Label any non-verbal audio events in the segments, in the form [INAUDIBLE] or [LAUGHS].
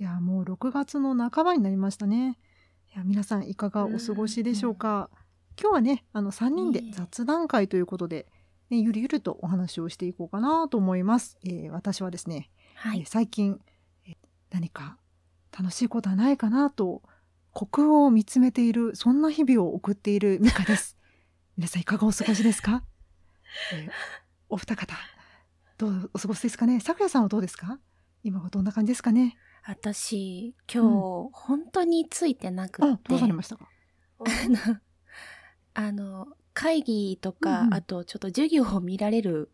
いや、もう6月の半ばになりましたね。いや、皆さんいかがお過ごしでしょうか？今日はね、あの3人で雑談会ということで、ね、ゆるゆるとお話をしていこうかなと思います。えー私はですね、はい。えー最近、えー何か楽しいことはないかなと国を見つめているそんな日々を送っているミカです。[LAUGHS] 皆さんいかがお過ごしですか、えーお二方どうお過ごしですかね？さくやさんはどうですか？今はどんな感じですかね？私、今日、本当についてなくて。どうされましたか？[LAUGHS] あの、会議とか、うんうん。あとちょっと授業を見られる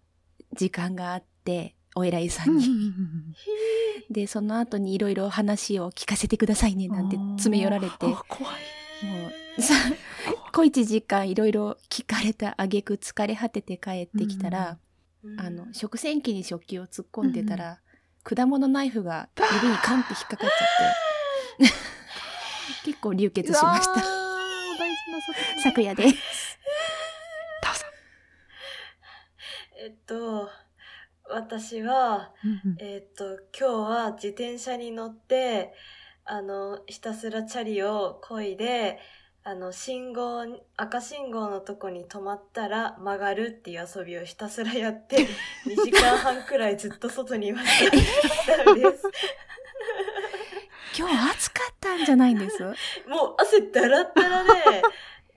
時間があって、お偉いさうんんに。うんうん。[LAUGHS] で、その後にいろいろ話を聞かせてくださいね、なんて詰め寄られて、怖い。う、さ、小一時間いろいろ聞かれた挙句疲れ果てて帰ってきたら、あの、食洗機に食器を突っ込んでたら、果物ナイフが指にカンって引っかかっちゃって、[LAUGHS] 結構流血しました。昨夜です。どうぞ。えっと、私は、えっと、今日は自転車に乗って、あの、ひたすらチャリを漕いで、あの、信号に、赤信号のとこに止まったら曲がるっていう遊びをひたすらやって、[LAUGHS] 2時間半くらいずっと外にいました。[LAUGHS] 今日暑かったんじゃないんです？[LAUGHS] もう汗だらだらで、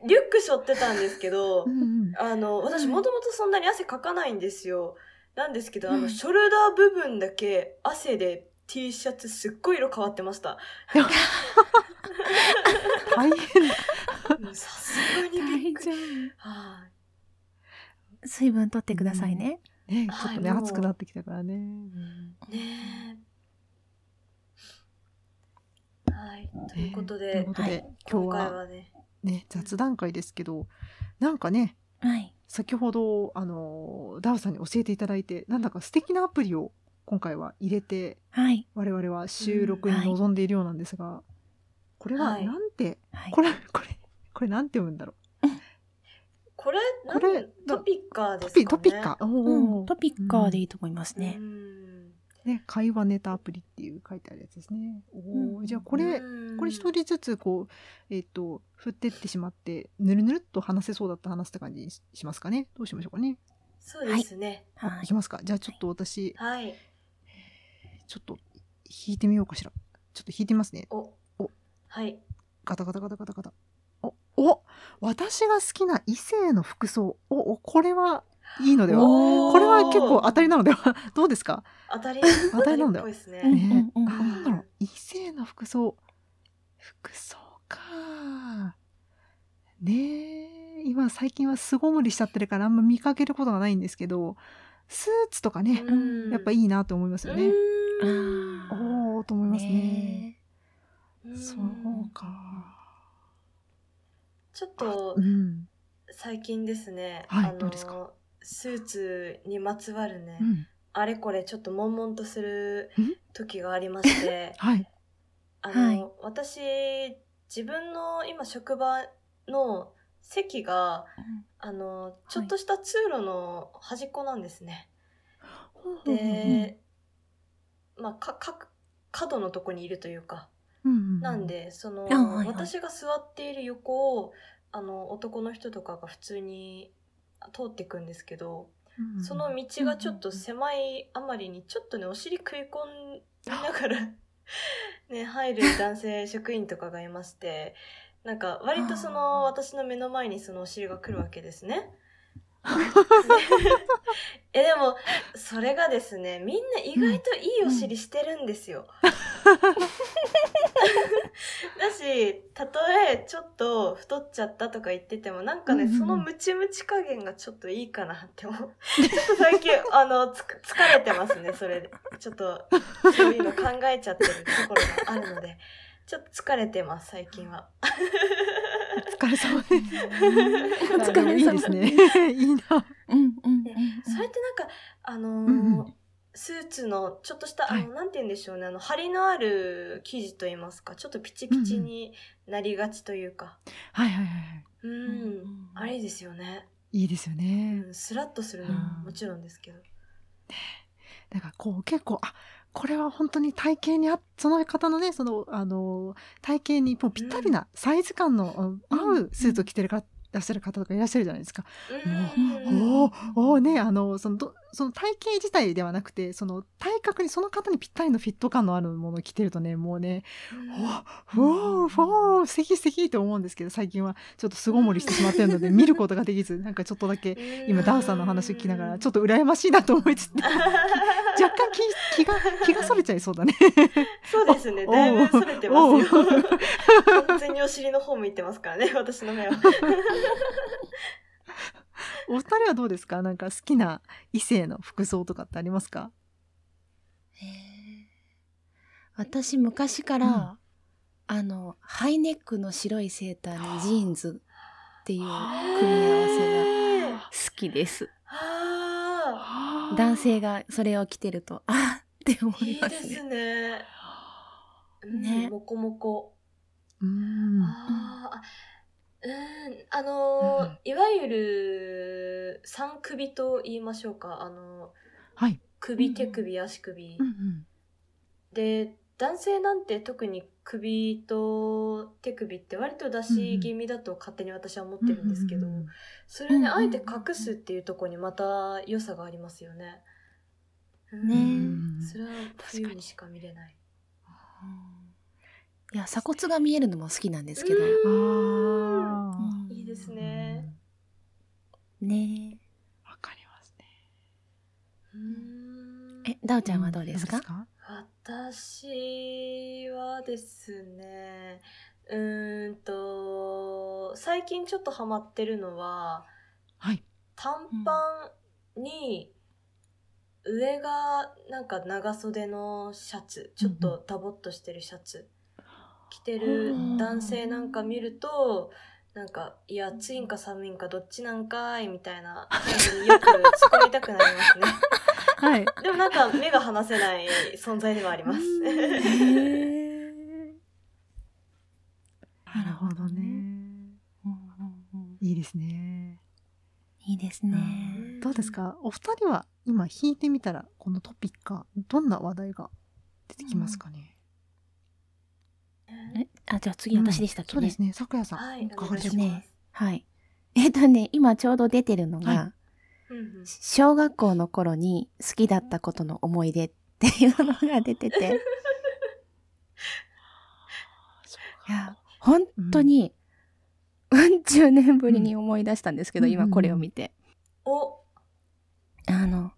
リュック背負ってたんですけどう、んうんあの、私もともとそんなに汗かかないんですよ。なんですけど、あの、うんショルダー部分だけ汗で T シャツすっごい色変わってました。大変さすがにびっくり。夫。はい。水分取ってくださいね。ね、ちょっとね、暑くなってきたからね。うんねえ。はい。ということでというこ、とで、はい今日ははね、ね、雑談会ですけど、なんかね、はい。先ほど、あの、ダウさんに教えていただいて、なんだか素敵なアプリを今回は入れて、はい。我々は収録に臨んでいるようなんですが、これははいなんて、はいこれ、これ、これなんて読むんだろこれ、これトピッカーう。ですかね。トピ、トピッカ。おー？うん、トピッカーでいいと思いますね。うん。ね、会話ネタアプリっていう書いてあるやつですね。おーうんじゃあこれ、うんこれ一人ずつこう、えっ、と、振ってってしまって、ぬるぬるっと話せそうだったら話すって感じにししますかね？どうしましょうかね？そうですね。はいいきますか。じゃあちょっと私、はい。ちょっと弾いてみようかしら。ちょっと弾いてみますね。お、おはい。ガタガタガタガタガタ。私が好きな異性の服装。お、おこれはいいのでは？これは結構当たりなのでは？[LAUGHS] どうですか？当たり、当たりなんだよ。っぽいですね。うんね、うんうん。あなんだろう。異性の服装。服装か。ねえ。今最近は巣ごもりしちゃってるからあんま見かけることがないんですけどスーツとかね、うん。やっぱいいなと思いますよね、おおと思いますね。ねうん。そうかちょっとうん、最近ですね、はいあのスーツにまつわるね、うん、あれこれちょっと悶々とするん時がありまして。[LAUGHS] はい。あの、はい。私自分の今職場の席があのちょっとした通路の端っこなんですね。で、まあかか角のとこにいるというか、なんでその、あはいはい。私が座っている横をあの男の人とかが普通に通っていくんですけど、うんうん、その道がちょっと狭いあまりにちょっとねお尻食い込みながら [LAUGHS] ね入る男性職員とかがいましてなんか割とその私の目の前にそのお尻が来るわけですね。[LAUGHS] えでもそれがですねみんな意外といいお尻してるんですよ。[LAUGHS] だしたとえちょっと太っちゃったとか言っててもなんかね、うんそのムチムチ加減がちょっといいかなって思う。ちょっと最近あのつく [LAUGHS] 疲れてますねそれでちょっとそういうの考えちゃってるところがあるのでちょっと疲れてます最近は。お疲れ様です。お疲れ様いいですね。いいな。うんうんそれってなんかあのーうんうんスーツのちょっとした、はい。あのなんて言うんでしょうね。あの張りのある生地と言いますか。ちょっとピチピチになりがちというか。はいはいはいはい。うん、うんあれですよね、いいですようね、ん、スラッとするのももちろんですけど、なんかこう結構あこれは本当に体型にあその方のねそのあの体型にもうぴったりなサイズ感の、合うスーツを着てるか、らっしゃる方とかいらっしゃるじゃないですか。もう、おおね、あの、その、どその体型自体ではなくて、その体格にその方にぴったりのフィット感のあるものを着てるとね、もうね、おお、おー、おー、素敵素敵と思うんですけど、最近はちょっと巣ごもりしてしまってるので、[LAUGHS] 見ることができず、なんかちょっとだけ、今、ダーさんの話を聞きながら、ちょっと羨ましいなと思いつつ、[LAUGHS] 若干気気が、気がそれちゃいそうだね。そうですね。おだいぶそれてますおよ。[LAUGHS] 完全にお尻の方向いてますからね、私の目は。お二人はどうですか？なんか好きな異性の服装とかってありますか？私昔から、うん。あのハイネックの白いセーターにジーンズっていう組み合わせが好きです。あ。男性がそれを着てるとあーって思あ、いいまいですすね。ね。もこもこ。うん。ああ、うん、あのーいわゆる三首と言いましょうか。あのはい。首、手首、足首。うんうん。で、男性なんて特に首と手首って割と出し気味だと勝手に私は思ってるんですけど、うんうんうんそれをね、あえて隠すっていうところにまた良さがありますよね。うんねうんそれは冬にしか見れない。いや鎖骨が見えるのも好きなんですけど、うん。ああ。うん。いいですね。ね。わかりますね。うん。えダウちゃんはどうですか,、私はですね、うーんと、最近ちょっとハマってるのは、はい。短パンに上がなんか長袖のシャツちょっとダボっとしてるシャツ着てる男性なんか見るとなんかいや暑いんか寒いんかどっちなんかいみたいな感じによく突っ込みたくなりますね。はい。でもなんか目が離せない存在ではあります。なるほどね。いいですね。いいですね、どうですか？お二人は今弾いてみたらこのトピックかどんな話題が出てきますかね、えあじゃあ次私でしたっけね、そうですね。咲夜さん、はいいかがでしょうか、ます、はい。えっとね今ちょうど出てるのが、はうんうん。小学校の頃に好きだったことの思い出っていうのが出てて。[LAUGHS] いや本当に、うん。十年ぶりに思い出したんですけど、うん今これを見て、お。あの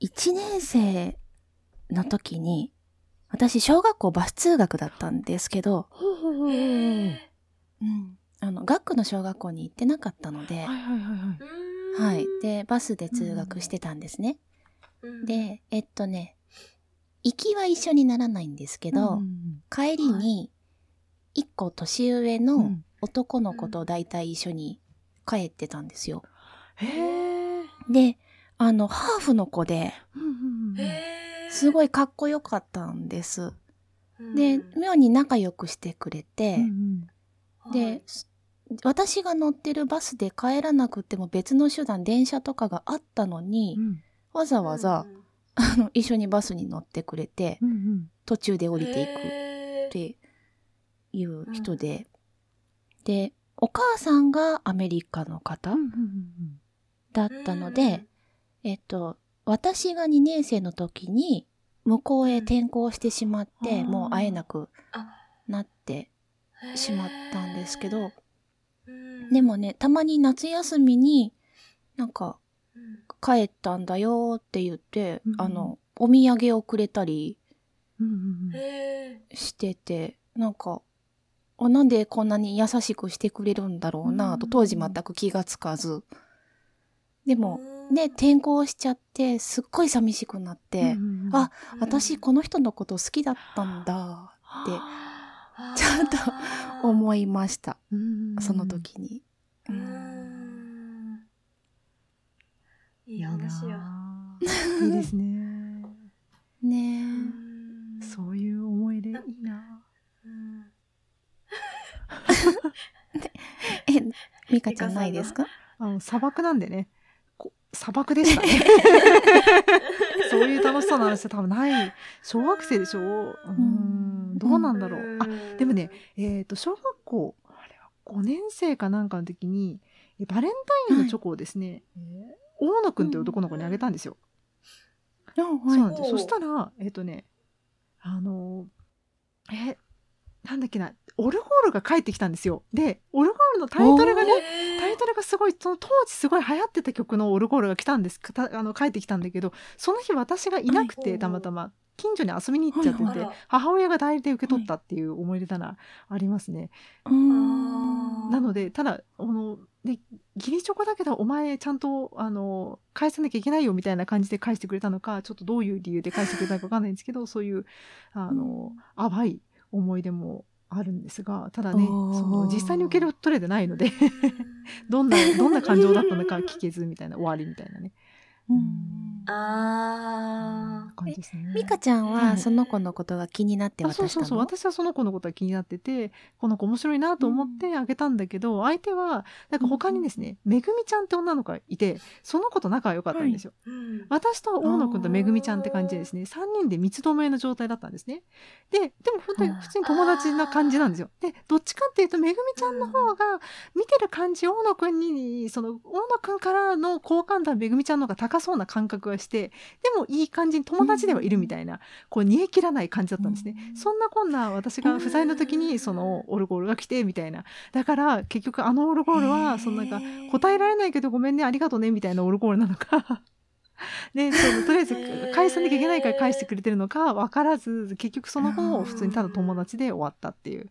1年生の時に私小学校バス通学だったんですけど、ほうん、あの学区の小学校に行ってなかったので、はいはいはいはい。うーん。はい、でバスで通学してたんですね。うん。でえっとね行きは一緒にならないんですけど、うん帰りに1個年上うのん。男の子と大体一緒に帰ってたんですよ。へえ。であのハーフの子ですごいかっこよかったんです。うん。で妙に仲良くしてくれて、うんで、す私が乗ってるバスで帰らなくても別の手段電車とかがあったのに、うん。わざわざ、あの一緒にバスに乗ってくれて、うんうん。途中で降りていくっていう人で、でお母さんがアメリカの方うんうんうんだったので、えっと私が2年生の時に向こうへ転校してしまって、うん。もう会えなくあ。なってしまったんですけど、うん。でもねたまに夏休みになんかうん。帰ったんだよって言って、うん。あのお土産をくれたりしててなんかあなんでこんなに優しくしてくれるんだろうなとうん。当時全く気がつかず。でーもうんで転校しちゃってすっごい寂しくなって、うんうんうんあうん。私この人のこと好きだったんだってちゃんと思いました。うんうんその時に。ううん。んいい話やあいいですね。[LAUGHS] ねえ、うん。そういう思い出いいな。うん。[LAUGHS] えミカちゃんないですか？あの砂漠なんでね。こ砂漠でしたね。[LAUGHS] そういう楽しそうな話は多分ない。小学生でしょ？うん。どうなんだろう。あでもねえっ、と小学校あれは5年生かなんかの時にえバレンタインのチョコをですね、えー大野くんっていう男の子にあげたんですよ。そうなんですよ。そしたら、えっ、とね、あのーえ、なんだっけな、オルゴールが帰ってきたんですよ。で、オルゴールのタイトルがね、タイトルがすごい、その当時すごい流行ってた曲のオルゴールが来たんです、かたあの帰ってきたんだけど、その日私がいなくて、はいたまたま。近所に遊びに行っちゃってて、はいはい母親が代理で受け取ったっていう思い出だな、ありますね。うんなので、ただ、あの、で、義理チョコだけど、お前ちゃんと、あの、返さなきゃいけないよみたいな感じで返してくれたのか、ちょっとどういう理由で返してくれたのかわかんないんですけど、そういう、あの、淡い思い出もあるんですが、ただね、その、実際に受け取れてないので、[LAUGHS] どんな、どんな感情だったのか聞けずみたいな、終わりみたいなね。うん。あ感じですね。ミカちゃんははいその子のことが気になって渡したの？あそうそうそう。私はその子のことが気になっててこの子面白いなと思ってあげたんだけど、相手はなんか他にですね、めぐみちゃんって女の子がいてその子と仲が良かったんですよ、ーうん。私と大野くんとめぐみちゃんって感じでですね3人で三つどもえの状態だったんですね。ででも本当に普通に友達な感じなんですよ。でどっちかっていうとめぐみちゃんの方が見てる感じ大野くんにその大野くんからの好感度はめぐみちゃんの方が高そうな感覚がしてでもいい感じに友達ではいるみたいな、こう煮え切らない感じだったんですね、そんなこんな私が不在の時にそのオルゴールが来てみたいな。だから結局あのオルゴールはそのなんか答えられないけどごめんねありがとうねみたいなオルゴールなのか。で [LAUGHS] そのとりあえず返さなきゃいけないから返してくれてるのか分からず結局その後普通にただ友達で終わったっていう。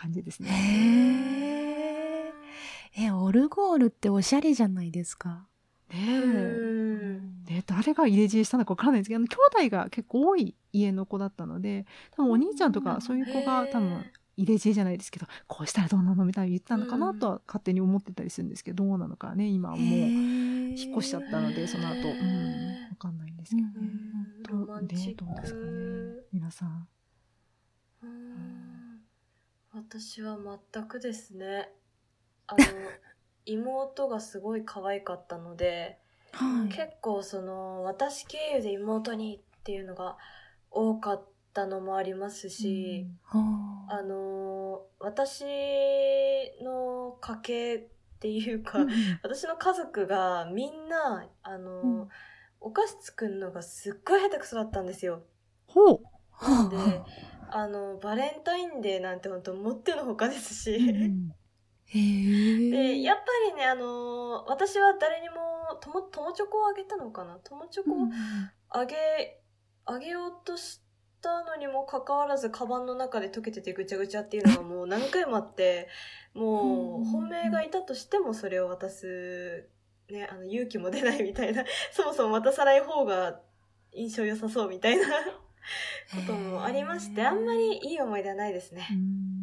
感じですね。えオルゴールっておしゃれじゃないですかね。誰が入れ知恵したのか分からないんですけど兄弟が結構多い家の子だったので多分お兄ちゃんとかそういう子が多分入れ知恵じゃないですけどこうしたらどうなのみたいに言ったのかなとは勝手に思ってたりするんですけどどうなのかね今はもう引引っ越しちゃったのでその後、うん、分かんないんですけど。ね。どうですかね。皆さん。私は全くですね。あの [LAUGHS] 妹がすごい可愛かったのではい。結構その私経由で妹にっていうのが多かったのもありますし、はああの私の家系っていうか、うん私の家族がみんなあの、うん。お菓子作るのがすっごい下手くそだったんですよ。ほう。なんであ。のバレンタインデーなんて本当もってのほかですし、でやっぱりねあの私は誰にも友友チョコをあげたのかな？友チョコをあげ、あげようとしたのにもかかわらずカバンの中で溶けててぐちゃぐちゃっていうのがもう何回もあって [LAUGHS] もう本命がいたとしてもそれを渡す、ね、あの勇気も出ないみたいな。[LAUGHS] そもそも渡さない方が印象良さそうみたいな [LAUGHS] こともありましてあんまりいい思い出はないですね。うん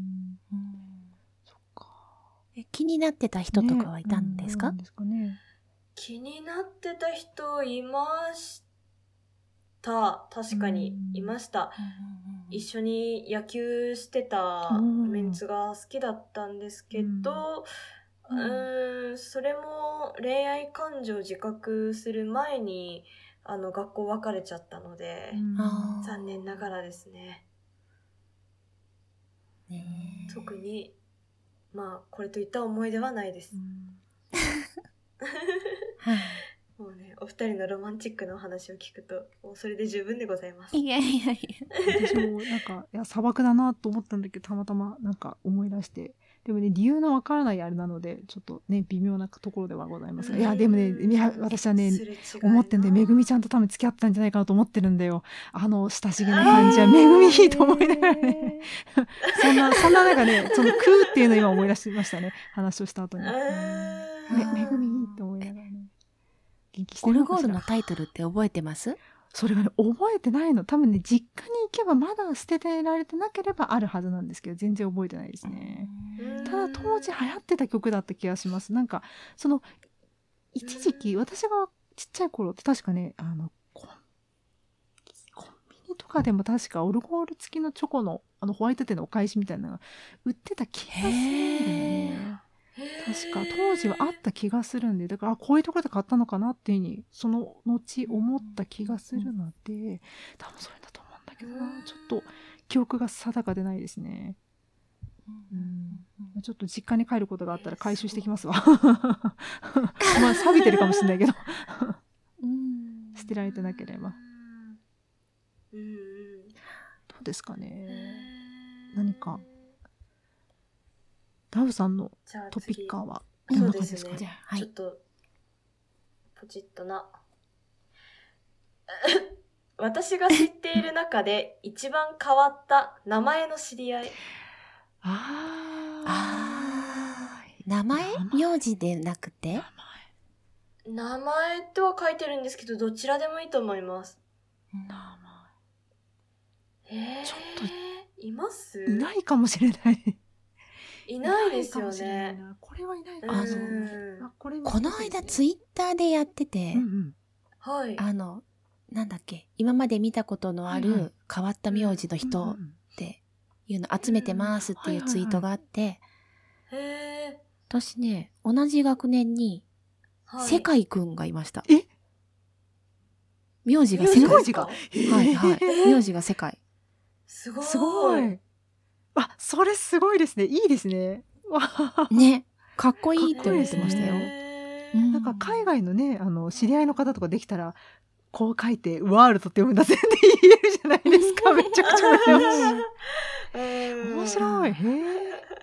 気になってた人とかはいたんですか？ねすかね。気になってた人いました。確かにいました。一緒に野球してたうん。メンツが好きだったんですけど、ううん。それも恋愛感情自覚する前にあの学校別れちゃったので、残念ながらですね。ねえ。特にまあこれといった思い出はないです。[LAUGHS] もうねお二人のロマンチックなお話を聞くともうそれで十分でございます。いやいやい私もなんかいや砂漠だなと思ったんだけどたまたまなんか思い出してでもね理由のわからないあれなのでちょっとね微妙なところではございますが。いやでもねいや私はね思ってんでめぐみちゃんと多分付き合ってたんじゃないかなと思ってるんだよ。あの親しげな感じはめぐみいいと思いながら。ねそんなそんななんかねその「クー」っていうのを今思い出しましたね。話をした後に。あめー。めぐみいいと思いながらね。元気してオるのかしら？ルゴールのタイトルって覚えてます？それがね覚えてないの。多分ね実家に行けばまだ捨ててられてなければあるはずなんですけど全然覚えてないですね。うんただ当時流行ってた曲だった気がします。なんかその一時期私がちっちゃい頃って確かねあのコンビニとかでも確かオルゴール付きのチョコのあのホワイトデーのお返しみたいなのが売ってた気がするんだよね確か当時はあった気がするんでだからあこういうところで買ったのかなっていうふうにその後思った気がするので多分それだと思うんだけどな。ちょっと記憶が定かでないですね。うん、ちょっと実家に帰ることがあったら回収してきますわ。[LAUGHS] まあ錆びてるかもしれないけど。うん。捨てられてなければ。うん。うんどうですかね。何かダウさんのトピッカーはどんな感じですか？そうですね。はい。ちょっとポチッとな。[LAUGHS] 私が知っている中で一番変わった名前の知り合い。ああー。名前？名字でなくて？名前とは書いてるんですけどどちらでもいいと思います。名えー、ちょっいます？前いないかもしれない。いないですよね。な。これはいないかもしれない。これこの間ツイッターでやってて、うんうん。はい。あのなんだっけ今まで見たことのある変わった名字のうん人っうん。ていうの集めてますっていうツイートがあってへえ、私ね同じ学年にはい、世界くんがいました。え？名字が世界。名字が？はいはい。えー。名字が世界。すごい。すごい。あ、それすごいですね。いいですね。ねかっこいいって思ってましたよへーうんなんか海外のね、あの知り合いの方とかできたら。こう書いてワールドって読むんだぜって言えるじゃないですか。[LAUGHS] めちゃくちゃ面白い。うん面白い。へえ。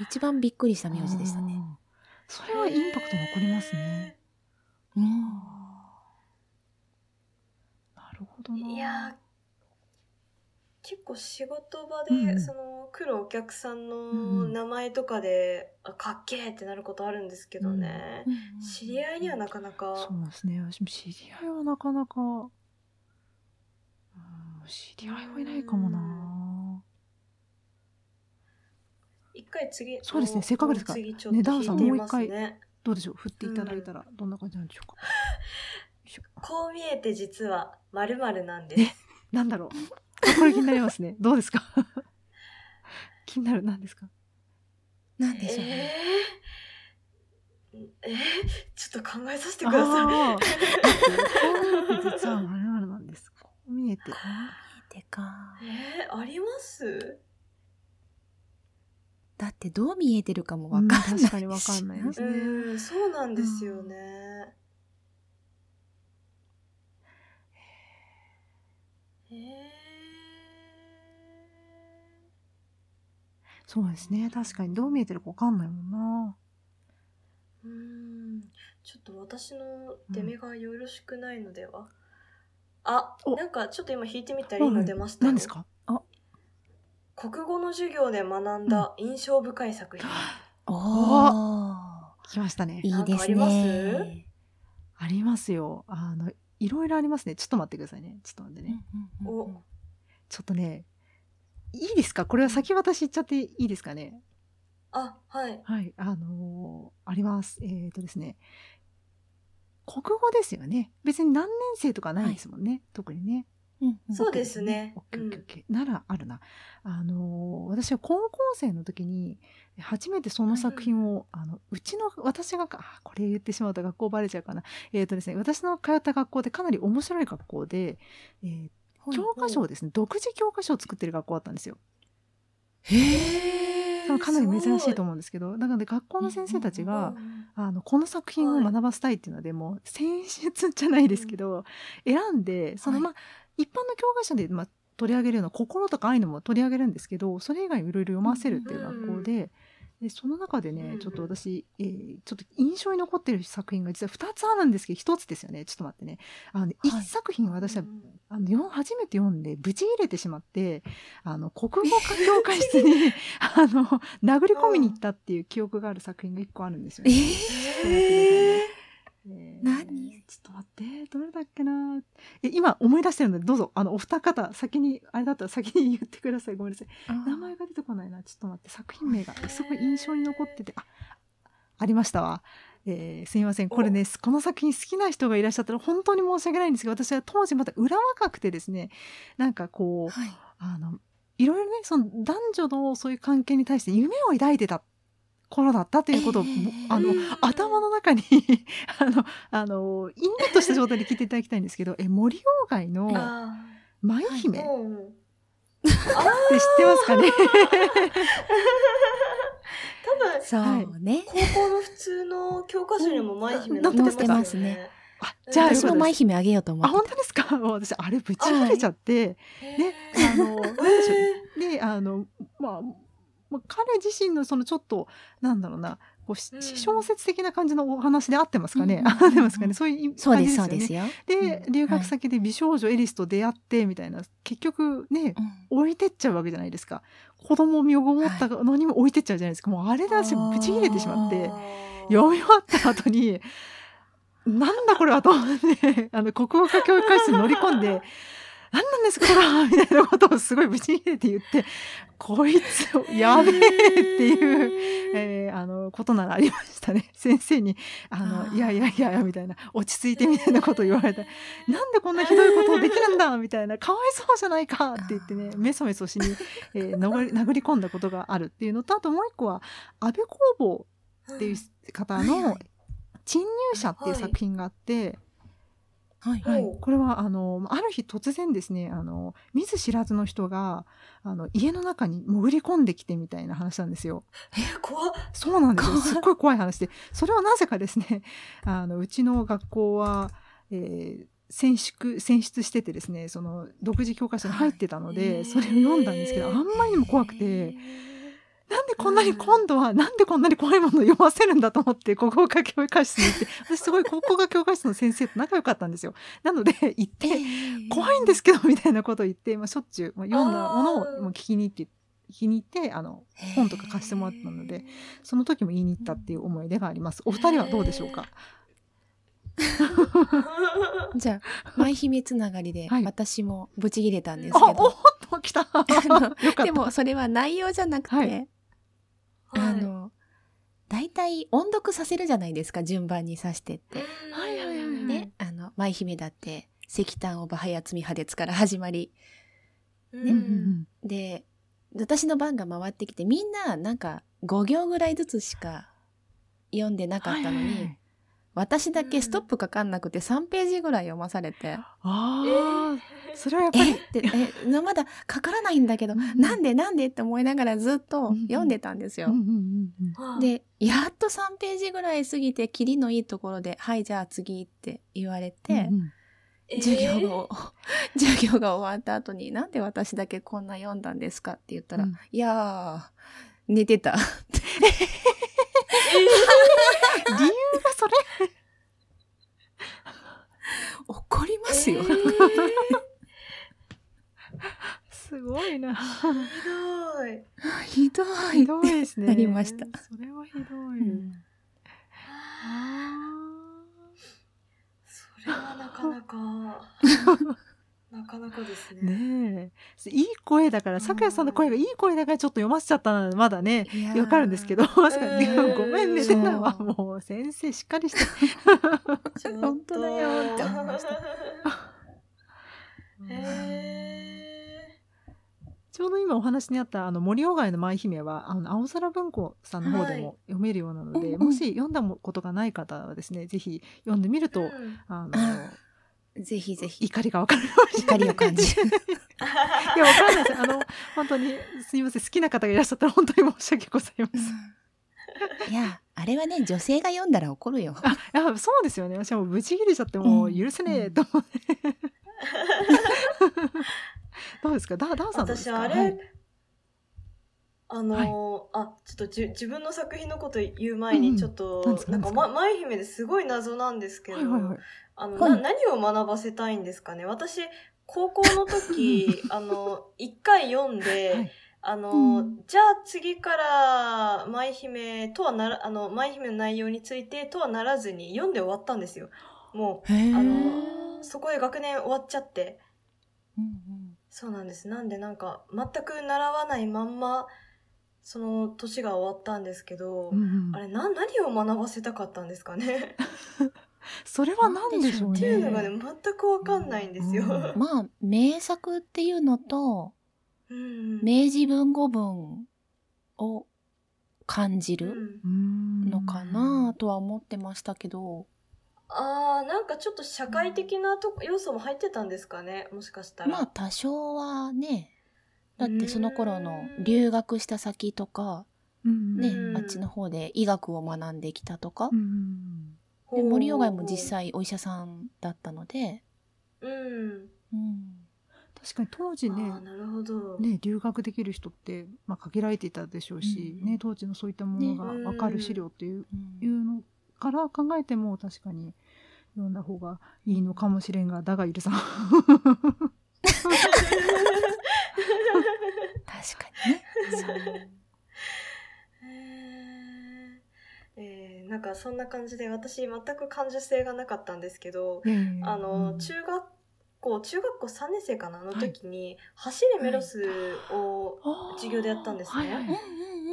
一番びっくりした名字でしたね。うん。それはインパクト残りますね。うんなるほどな。いやー結構仕事場うんうん。でその来るお客さんうんのうん。名前とかで、あかっけーってなることあるんですけどね、知り合いにはなかなか。そうですね。私も知り合いはなかなか。うん知り合いはいないかもな。一回次そうですね。せっかくですから。ねダウさんもう一ねどうでしょう？振っていただいたらどんな感じなんでしょうか？[LAUGHS] こう見えて実は〇〇なんでねすなんだろう？[LAUGHS] これ気になりますね。どうですか？[LAUGHS] 気になる。何ですか？なんでしょうね。えー、えー、ちょっと考えさせてくださいあー [LAUGHS] こう見えて実はまるまるなんです。こう見えて。てかえー、あります？だってどう見えてるかもわうんかんないし確かにわかんないですうね。んそうなんですよね、えそうですね。確かにどう見えてるかわかんないもんな。ー、うんちょっと私の出目がよろしくないのでは、あおなんかちょっと今弾いてみたらいいの出ましたよ何ですか？国語の授業で学んだ印象深い作品、おー来ましたね。いいですなんかあります？ね。ありますよ。あのいろいろありますね。ちょっと待ってくださいね。ちょっと待ってね。うんうんうんおちょっとね。いいですか？これは先私言っちゃっていいですかね？あはいはい、あのーあります。えっ、とですね。国語ですよね。別に何年生とかないですもんね。特にね。うんうんそうですねオッケーオッケーオッケーならあるな。あのー私は高校生の時に初めてその作品を、あのうちの私があこれ言ってしまうと学校バレちゃうかな。えっ、とですね私の通った学校でかなり面白い学校で、えー教科書をですね独自教科書を作ってる学校だったんですよ。へえかなり珍しいと思うんですけどなので学校の先生たちが、あのこの作品を学ばせたいっていうので、もう選出じゃないですけど、選んでその、はい。まあ一般の教科書で、まあ、取り上げるような心とか愛のも取り上げるんですけどそれ以外にいろいろ読ませるっていう学校で,、でその中でね、うん。ちょっと私、えーちょっと印象に残ってる作品が実は2つあるんですけど1つですよね。ちょっと待ってね。あの、ねはい。1作品は私はあの読初めて読んでブチ切れてしまってあの国語科教科室に [LAUGHS] あの殴り込みに行ったっていう記憶がある作品が1個あるんですよえね。ーえー何ちょっと待って。どれだっけな？え今思い出してるのでどうぞ。あのお二方先にあれだったら先に [LAUGHS] 言ってください。ごめんなさい。名前が出てこないな。ちょっと待って。作品名がすごい印象に残ってて。あありましたわ、えーすみません。これねこの作品好きな人がいらっしゃったら本当に申し訳ないんですけど私は当時まだ裏若くてですねなんかこうはい。あのいろいろねその男女のそういう関係に対して夢を抱いてた頃だったということを、えー。あのうん頭の中に [LAUGHS] あのあのインプットした状態で聞いていただきたいんですけどえ森鴎外のあ舞姫ーってうん知ってますかね、[LAUGHS] 多分そうね。高校の普通の教科書にも舞姫載ってますね。あじゃあ私も舞姫あげようと思あって。本当ですか？[LAUGHS] 私あれぶち切れちゃって、へでーあのなんでしょう。であのまあまあ彼自身のそのちょっとなんだろうなこうしうん小説的な感じのお話で合ってますかね、合ってますかねそういうそうで感じよねすそうですよ。でうん留学先で美少女エリスと出会ってみたいな結局ねうん置いてっちゃうわけじゃないですか子供を身ごもったのにも置いてっちゃうじゃないですかもうあれで私ブチ切れてしまって読み終わった後になんだこれはと思ってあの国語科教育科室に乗り込んで何なんですかこれはみたいなことをすごいブチ切れて言って [LAUGHS] こいつやべえっていう。えーあのことならありましたね。[LAUGHS] 先生にあのいやいやいやみたいな落ち着いてみたいなことを言われて [LAUGHS] なんでこんなひどいことをできるんだ？みたいなかわいそうじゃないかって言ってねメソメソしに、えー殴り殴り込んだことがあるっていうのとあともう一個は安部公房っていう方のはい。はい「侵入者」っていう作品があって、はい。はい。これはあのある日突然ですねあの見ず知らずの人があの家の中に潜り込んできてみたいな話なんですよ。え怖っ。そうなんですよ。すっごい怖い話で、それはなぜかですね、[LAUGHS] あのうちの学校は、えー選出選出しててですね、その独自教科書に入ってたので、はいそれを読んだんですけど、あんまりにも怖くて、へなんでこんなに今度は、なんでこんなに怖いものを読ませるんだと思って、国語科教育科室に行って、[LAUGHS] 私すごい国語科教科室の先生と仲良かったんですよ。なので、[LAUGHS] 行って、怖いんですけど [LAUGHS] みたいなことを言って、まあ、しょっちゅう、まあ、読んだものをもう聞きに行って聞きに行ってあの本とか貸してもらったのでその時も言いに行ったっていう思い出があります。お二人はどうでしょうか？ーじゃあ舞姫つながりではい私もブチ切れたんですあ、けおっど、と来た。よのかった。でもそれは内容じゃなくて、はいあの大体音読させるじゃないですか順番に指してって。はいはいはいはい。ね、あの舞姫だって石炭オバハヤツミハデツから始まり。ううん。うんんで私の番が回ってきてみんななんか5行ぐらいずつしか読んでなかったのに、はいはいはい私だけストップかかんなくて3ページぐらい読まされて、ああ、えそれはやっぱりえってえなまだかからないんだけど、うん。なんでなんでって思いながらずっと読んでたんですよ。うんうんうんうん。ー。でやっと3ページぐらい過ぎてキリのいいところで「はいじゃあ次」って言われて、うんうん。えー。授業が、[LAUGHS] 授業が終わった後になんで私だけこんな読んだんですかって言ったら、うん。いやー寝てた。[LAUGHS] [LAUGHS] 理由がそれ。[LAUGHS] 怒りますよ。えー [LAUGHS] すごいな。ひどい。ひどい。ひどいですね。なりました。それはひどい。うんあそれはなかなか、なかなかですーね。ねえ。いい声だから、咲夜さんの声がいい声だからちょっと読ませちゃったのはまだね、わかるんですけど、ま [LAUGHS] さかごめんね、てなはもう先生しっかりして。ちょっと本当だよって思いました。[LAUGHS] へちょうど今お話にあったあの森鴎外の舞姫はあの青空文庫さんの方ではい。も読めるようなので、うんうん。もし読んだことがない方はですねぜひ読んでみるーと、うん。あのぜひぜひ。怒りがわかる怒りを感じ。る。いやわかんないです。あの本当にすみません。好きな方がいらっしゃったら本当に申し訳ございません。いや、あれはね、女性が読んだら怒るよ。あいやそうですよね。私はもうブチ切れちゃってもう許せねえと思って、[LAUGHS] どうですか？ダダンさんどうですか？私あれ、はい。あのーあちょっとじゅ自分の作品のこと言う前うんうん。にちょっと、なんなんかま、舞姫ですごい謎なんですけど、はいはいはいあの、はい。な何を学ばせたいんですかね？私高校の時 [LAUGHS] あの一回読んで、はい。あの、うん。じゃあ次から舞姫とはならあの舞姫の内容についてとはならずに読んで終わったんですよ。もうへあのそこで学年終わっちゃって。うん。そうなんです。なんでなんか全く習わないまんまその年が終わったんですけど、うんうん。あれな何を学ばせたかったんですかね？[LAUGHS] それは何でしょうね。っていうのがね全くわかんないんですよ。うん。う [LAUGHS] んまあ、名作っていうのと、うん明治文語文を感じるのかなとは思ってましたけど、あーなんかちょっと社会的なとこ要素も入ってたんですかねもしかしたら。まあ多少はねだってその頃の留学した先とかうんね、うん。あっちの方で医学を学んできたとかで森鴎外も実際お医者さんだったので、うん。うん、確かに当時ねなるほど。ね留学できる人って、まあ、限られていたでしょうし、うん。ね、当時のそういったものが分かる資料っていう,、うん。いうのから考えても確かに読んだ方がいいのかもしれんがだがゆるさん。確かにね。[LAUGHS] かそんな感じで私全く感受性がなかったんですけど、あの中学校中学校3年生かなの時に「走れメロス」を授業でやったんですね。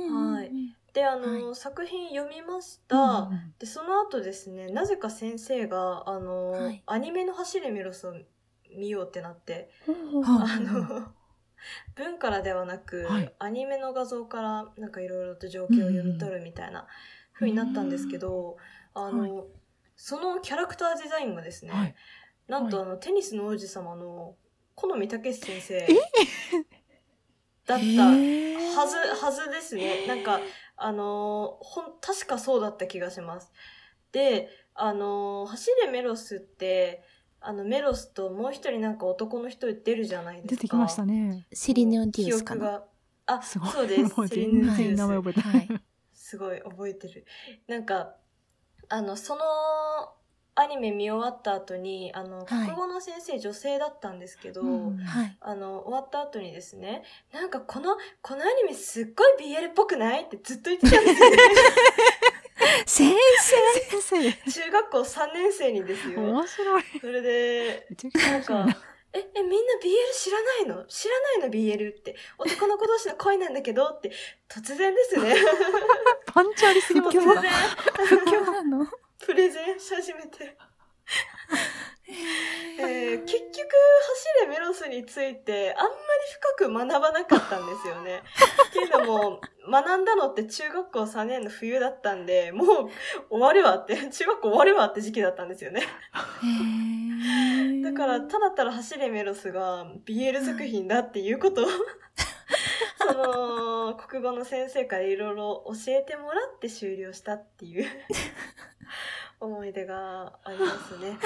はい。であの、は作品読みました。でその後ですねなぜか先生があの、はい。アニメの「走れメロス」を見ようってなってはあの文からではなく、はい。アニメの画像からなんかいろいろと情景を読み取るみたいな風になったんですけど、あの、そのキャラクターデザインがですね、はいなんとあの、テニスの王子様の好み武史先生 [LAUGHS] だったはず、はずですね。なんか、あのーほん、確かそうだった気がします。で、あのー走れメロスって、あの、メロスともう一人なんか男の人出るじゃないですか。出てきましたねセリヌンティウスかな。記憶が。あ、そうです。セリヌンティウス名前覚えてなはいい。すごい覚えてる。なんか、あの、そのアニメ見終わった後に、あの、はい国語の先生女性だったんですけど、うんはい。あの、終わった後にですね、なんかこの、このアニメすっごい BL っぽくないってずっと言ってたんですよね。[LAUGHS] 先先中学校3年生にです生よ。面白いそれで、なんなかえ、え、みんな BL 知らないの？知らないの BL って。男の子同士の恋なんだけどって、突然ですね。[LAUGHS] パンチありすぎます突ね然、不況なの？プレゼンし始めて。えー結局、走れメロスについて、あんまり深く学ばなかったんですよね。っていうのも、学んだのって中学校3年の冬だったんで、もう終わるわって、中学校終わるわって時期だったんですよね。だから、ただただ走れメロスが BL 作品だっていうことを、[LAUGHS] その、国語の先生からいろいろ教えてもらって終了したっていう思い出がありますね。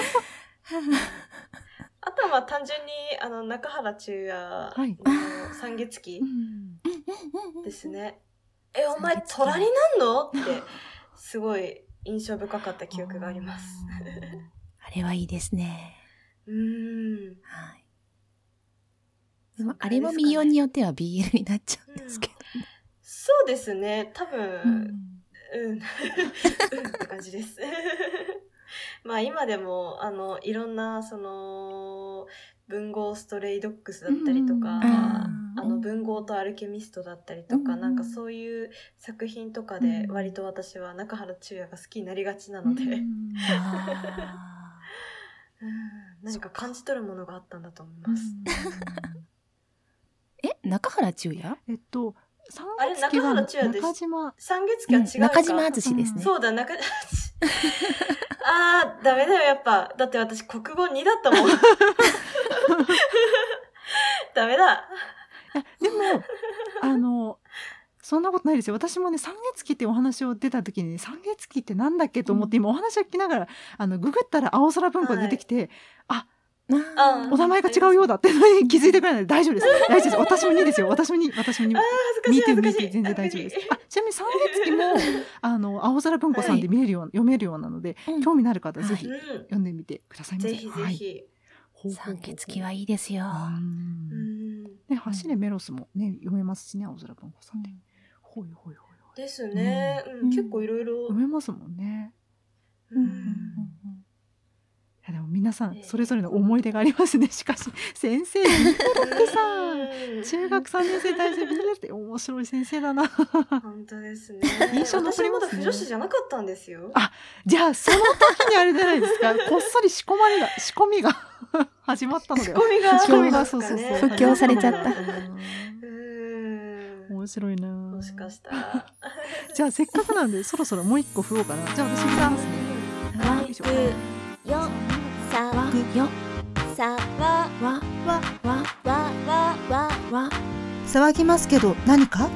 あとはまあ単純に、あの、中原中也はいの三月期うんですね。え、お前虎になんの？って、すごい印象深かった記憶があります。あれはいいですね。うーん。はい。でもあれも見ようによっては BL になっちゃうんですけど。そうですね。多分、ううん。ん、うん。って感じです。[LAUGHS] まあ今でも、あの、いろんな、その、文豪ストレイドッグスだったりとか、うん。あうんの、文豪とアルケミストだったりとか、うんなんかそういう作品とかで、うん。割と私は中原中也が好きになりがちなので、うん。[LAUGHS] うん。あ何か感じ取るものがあったんだと思います。ー [LAUGHS] え、中原中也？えっと三あれ月期は中原中也です中島三月期は違うか、中島敦ですね。そうだ、中、あー、ダメだよ、やっぱ。だって私、国語2だったもん。[LAUGHS] ダメだ。でもあのそんなことないですよ。私もね三月期ってお話を出た時に、ね、三月期ってなんだっけと思って、今お話を聞きながらあのググったら青空文庫で出てきて、あうんお名前が違うようだって気づいてくれない。ので大丈夫です。大丈夫です。私も2ですよ。私も2私も2あー、恥ずかしい、見て見てい。全然大丈夫です。あちなみに三月期も [LAUGHS] あの青空文庫さんで見れるよう、読めるようなのでうん。興味のある方はぜひ。読んでみてくださいませ、ぜひぜはい。ひ。三月期はいいですよ。うん。うん。ね走れメロスもね読めますしね青空文庫さんで、ほいほいほいほい。ですね。ううん。ん、結構いろいろ読。めますもんね。ううんん。いやでも皆さんね。それぞれの思い出がありますね。しかし先生さうん。中学3年生大生ビールって面白い先生だな。本当ですね。印象残りますね。私まだ不女子じゃなかったんですよ。あじゃあその時にあれじゃないですか。[LAUGHS] こっそり仕込まれが仕込みが [LAUGHS] 始まったので。は仕込みが。仕込みがそうそうそう。布教されちゃった。うん。面白いな。もしかしたら。[LAUGHS] じゃあせっかくなんでそろそろもう一個振ろうかな。じゃあ私振りますね。わくよさわくよさわわわわわわわ騒ぎますけど何か